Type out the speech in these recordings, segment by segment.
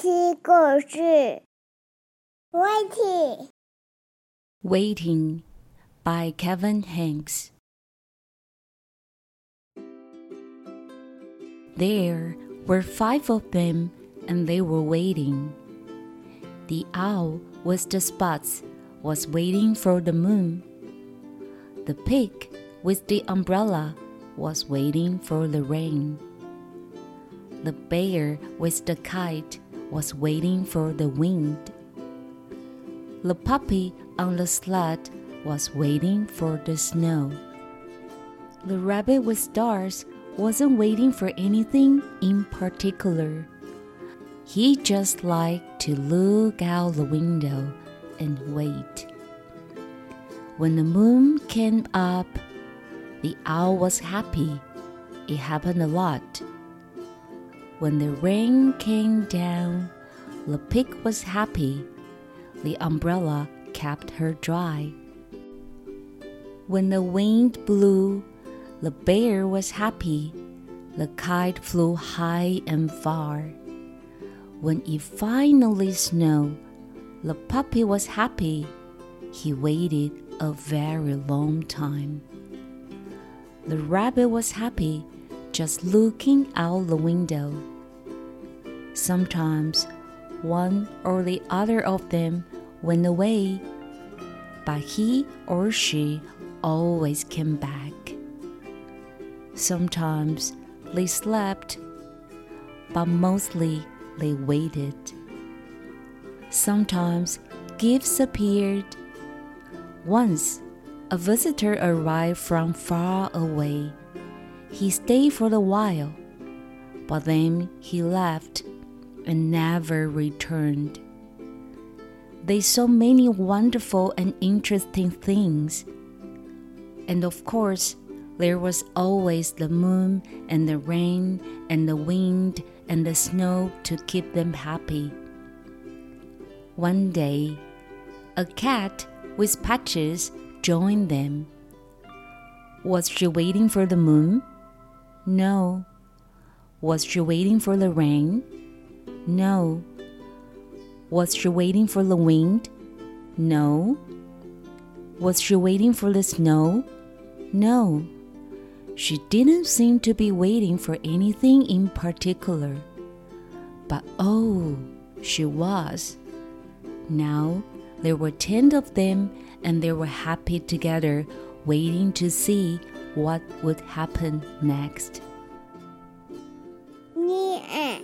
听故事。Waiting. Waiting by Kevin Henkes. There were five of them, and they were waiting. The owl with the spots was waiting for the moon. The pig with the umbrella was waiting for the rain. The bear with the kite was waiting for the wind. The puppy on the sled was waiting for the snow. The rabbit with stars wasn't waiting for anything in particular. He just liked to look out the window and wait. When the moon came up, the owl was happy. It happened a lot. When the rain came down, the pig was happy. The umbrella kept her dry. When the wind blew, the bear was happy. The kite flew high and far. When it finally snowed, the puppy was happy. He waited a very long time. The rabbit was happy just looking out the window. Sometimes one or the other of them went away, but he or she always came back. Sometimes they slept, but mostly they waited. Sometimes gifts appeared. Once, a visitor arrived from far away. He stayed for a while, but then he left and never returned. They saw many wonderful and interesting things. And of course, there was always the moon and the rain and the wind and the snow to keep them happy. One day, a cat with patches joined them. Was she waiting for the moon? No. Was she waiting for the rain? No. Was she waiting for the wind? No. Was she waiting for the snow? No. She didn't seem to be waiting for anything in particular. But oh, she was. Now there were ten of them, and they were happy together, waiting to see what would happen next. 你爱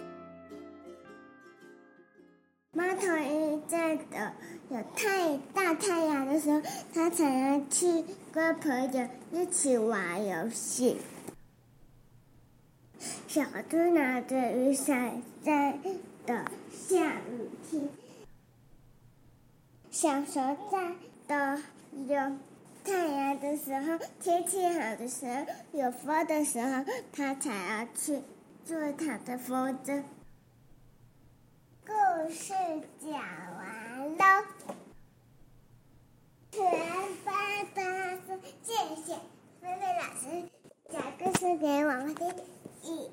猫头鹰在等有太大太阳的时候，它才能去跟朋友一起玩游戏。小猪拿着雨伞在等下雨天。小熊在等有太阳的时候，天气好的时候，有风的时候，他才要去做他的风筝。故事讲完了，全班同谢谢菲菲老师讲故事给我们听。